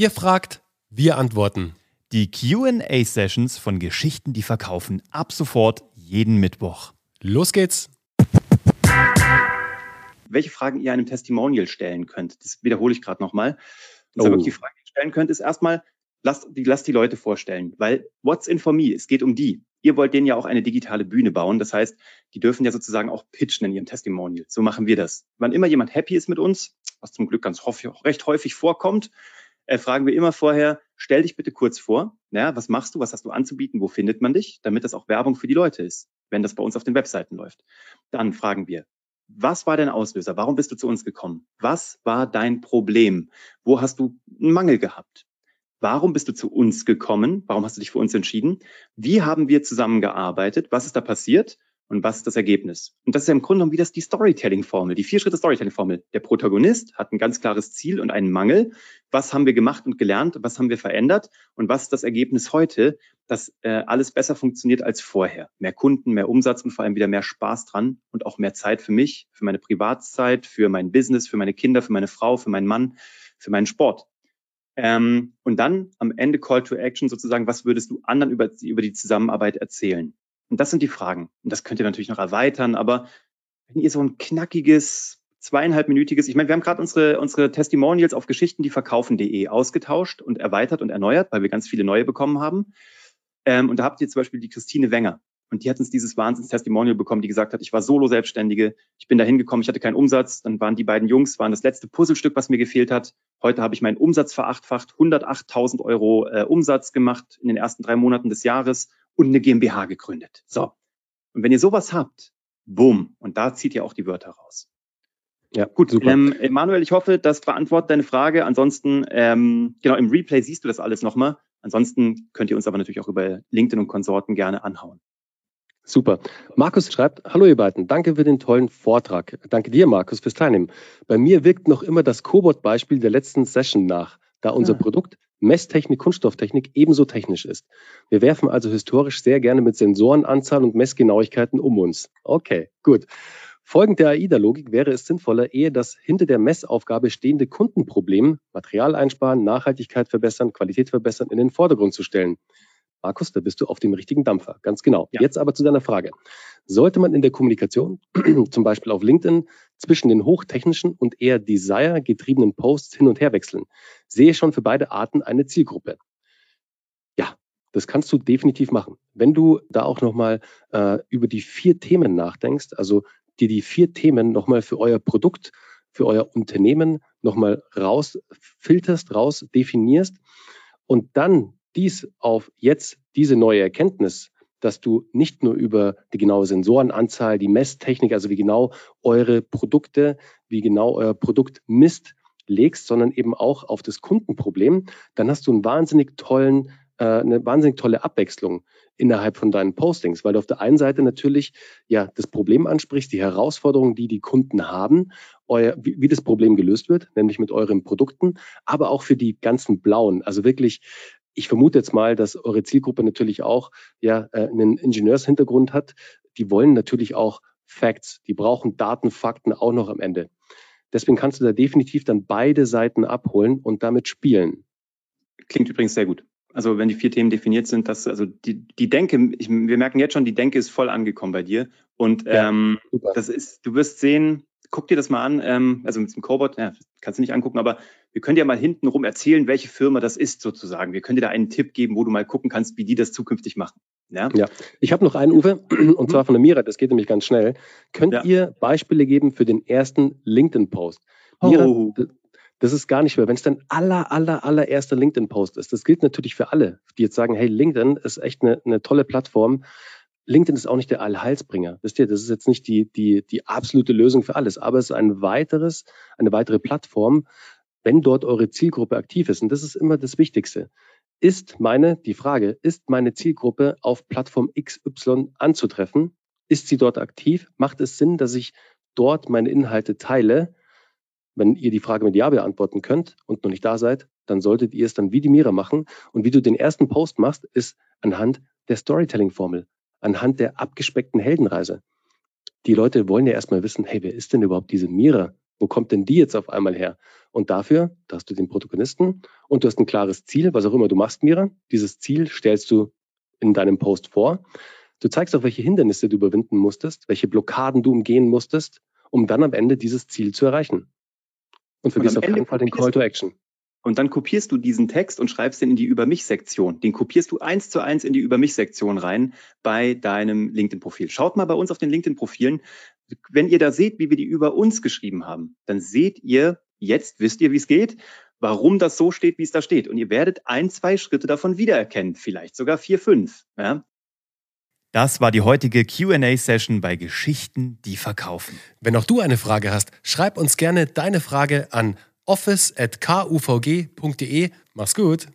Ihr fragt, wir antworten. Die QA-Sessions von Geschichten, die verkaufen, ab sofort jeden Mittwoch. Los geht's! Welche Fragen ihr einem Testimonial stellen könnt, das wiederhole ich gerade nochmal. Oh. wirklich die Frage, die ihr stellen könnt, ist erstmal, lasst die, lasst die Leute vorstellen, weil what's in for me? Es geht um die. Ihr wollt denen ja auch eine digitale Bühne bauen. Das heißt, die dürfen ja sozusagen auch pitchen in ihrem Testimonial. So machen wir das. Wann immer jemand happy ist mit uns, was zum Glück ganz recht häufig vorkommt, äh, fragen wir immer vorher, stell dich bitte kurz vor. Ja, was machst du? Was hast du anzubieten? Wo findet man dich? Damit das auch Werbung für die Leute ist, wenn das bei uns auf den Webseiten läuft. Dann fragen wir, was war dein Auslöser? Warum bist du zu uns gekommen? Was war dein Problem? Wo hast du einen Mangel gehabt? Warum bist du zu uns gekommen? Warum hast du dich für uns entschieden? Wie haben wir zusammengearbeitet? Was ist da passiert? Und was ist das Ergebnis? Und das ist ja im Grunde genommen wie das die Storytelling-Formel, die Vier-Schritte-Storytelling-Formel. Der Protagonist hat ein ganz klares Ziel und einen Mangel. Was haben wir gemacht und gelernt? Was haben wir verändert? Und was ist das Ergebnis heute? Dass äh, alles besser funktioniert als vorher. Mehr Kunden, mehr Umsatz und vor allem wieder mehr Spaß dran und auch mehr Zeit für mich, für meine Privatzeit, für mein Business, für meine Kinder, für meine Frau, für meinen Mann, für meinen Sport. Ähm, und dann am Ende Call to Action sozusagen, was würdest du anderen über, über die Zusammenarbeit erzählen? Und das sind die Fragen. Und das könnt ihr natürlich noch erweitern, aber wenn ihr so ein knackiges, zweieinhalbminütiges, ich meine, wir haben gerade unsere, unsere Testimonials auf Geschichten, die verkaufen.de ausgetauscht und erweitert und erneuert, weil wir ganz viele neue bekommen haben. Ähm, und da habt ihr zum Beispiel die Christine Wenger. Und die hat uns dieses Wahnsinns-Testimonial bekommen, die gesagt hat, ich war Solo-Selbstständige, ich bin da hingekommen, ich hatte keinen Umsatz, dann waren die beiden Jungs, waren das letzte Puzzlestück, was mir gefehlt hat. Heute habe ich meinen Umsatz verachtfacht, 108.000 Euro äh, Umsatz gemacht in den ersten drei Monaten des Jahres und eine GmbH gegründet. So. Und wenn ihr sowas habt, boom, und da zieht ihr auch die Wörter raus. Ja, gut. Super. Ähm, Manuel, ich hoffe, das beantwortet deine Frage. Ansonsten, ähm, genau, im Replay siehst du das alles nochmal. Ansonsten könnt ihr uns aber natürlich auch über LinkedIn und Konsorten gerne anhauen. Super. Markus schreibt, hallo ihr beiden, danke für den tollen Vortrag. Danke dir, Markus, fürs Teilnehmen. Bei mir wirkt noch immer das Cobot-Beispiel der letzten Session nach, da unser ja. Produkt Messtechnik, Kunststofftechnik ebenso technisch ist. Wir werfen also historisch sehr gerne mit Sensorenanzahl und Messgenauigkeiten um uns. Okay, gut. Folgend der AIDA-Logik wäre es sinnvoller, eher das hinter der Messaufgabe stehende Kundenproblem, Material einsparen, Nachhaltigkeit verbessern, Qualität verbessern, in den Vordergrund zu stellen. Markus, da bist du auf dem richtigen Dampfer. Ganz genau. Ja. Jetzt aber zu deiner Frage. Sollte man in der Kommunikation, zum Beispiel auf LinkedIn, zwischen den hochtechnischen und eher Desire-getriebenen Posts hin und her wechseln? Sehe schon für beide Arten eine Zielgruppe. Ja, das kannst du definitiv machen. Wenn du da auch nochmal äh, über die vier Themen nachdenkst, also dir die vier Themen nochmal für euer Produkt, für euer Unternehmen nochmal rausfilterst, raus definierst und dann dies auf jetzt diese neue Erkenntnis, dass du nicht nur über die genaue Sensorenanzahl, die Messtechnik, also wie genau eure Produkte, wie genau euer Produkt misst, legst, sondern eben auch auf das Kundenproblem, dann hast du einen wahnsinnig tollen, äh, eine wahnsinnig tolle Abwechslung innerhalb von deinen Postings, weil du auf der einen Seite natürlich ja das Problem ansprichst, die Herausforderungen, die die Kunden haben, euer, wie, wie das Problem gelöst wird, nämlich mit euren Produkten, aber auch für die ganzen Blauen, also wirklich ich vermute jetzt mal, dass eure Zielgruppe natürlich auch ja, äh, einen Ingenieurshintergrund hat. Die wollen natürlich auch Facts. Die brauchen Daten, Fakten auch noch am Ende. Deswegen kannst du da definitiv dann beide Seiten abholen und damit spielen. Klingt übrigens sehr gut. Also wenn die vier Themen definiert sind, dass also die, die Denke, ich, wir merken jetzt schon, die Denke ist voll angekommen bei dir. Und ja, ähm, das ist, du wirst sehen, guck dir das mal an, ähm, also mit dem Cobot, ja, kannst du nicht angucken, aber wir können dir mal hintenrum erzählen, welche Firma das ist sozusagen. Wir können dir da einen Tipp geben, wo du mal gucken kannst, wie die das zukünftig machen. Ja, ja. ich habe noch einen, Uwe, und mhm. zwar von der Mira, das geht nämlich ganz schnell. Könnt ja. ihr Beispiele geben für den ersten LinkedIn-Post? Mira, oh. das ist gar nicht mehr, wenn es dein aller, aller, allererster LinkedIn-Post ist. Das gilt natürlich für alle, die jetzt sagen, hey, LinkedIn ist echt eine, eine tolle Plattform. LinkedIn ist auch nicht der Allheilsbringer. Wisst ihr, das ist jetzt nicht die, die, die absolute Lösung für alles, aber es ist ein weiteres, eine weitere Plattform, wenn dort eure Zielgruppe aktiv ist. Und das ist immer das Wichtigste. Ist meine, die Frage, ist meine Zielgruppe auf Plattform XY anzutreffen? Ist sie dort aktiv? Macht es Sinn, dass ich dort meine Inhalte teile? Wenn ihr die Frage mit Ja beantworten könnt und noch nicht da seid, dann solltet ihr es dann wie die Mira machen. Und wie du den ersten Post machst, ist anhand der Storytelling-Formel anhand der abgespeckten Heldenreise. Die Leute wollen ja erstmal wissen, hey, wer ist denn überhaupt diese Mira? Wo kommt denn die jetzt auf einmal her? Und dafür, da hast du den Protagonisten und du hast ein klares Ziel, was auch immer du machst, Mira. Dieses Ziel stellst du in deinem Post vor. Du zeigst auch, welche Hindernisse du überwinden musstest, welche Blockaden du umgehen musstest, um dann am Ende dieses Ziel zu erreichen. Und vergiss auf keinen Fall den Call to Action. Und dann kopierst du diesen Text und schreibst den in die Über mich-Sektion. Den kopierst du eins zu eins in die Über mich-Sektion rein bei deinem LinkedIn-Profil. Schaut mal bei uns auf den LinkedIn-Profilen. Wenn ihr da seht, wie wir die über uns geschrieben haben, dann seht ihr, jetzt wisst ihr, wie es geht, warum das so steht, wie es da steht. Und ihr werdet ein, zwei Schritte davon wiedererkennen, vielleicht sogar vier, fünf. Ja? Das war die heutige QA-Session bei Geschichten, die verkaufen. Wenn auch du eine Frage hast, schreib uns gerne deine Frage an office.kuvg.de. Mach's gut.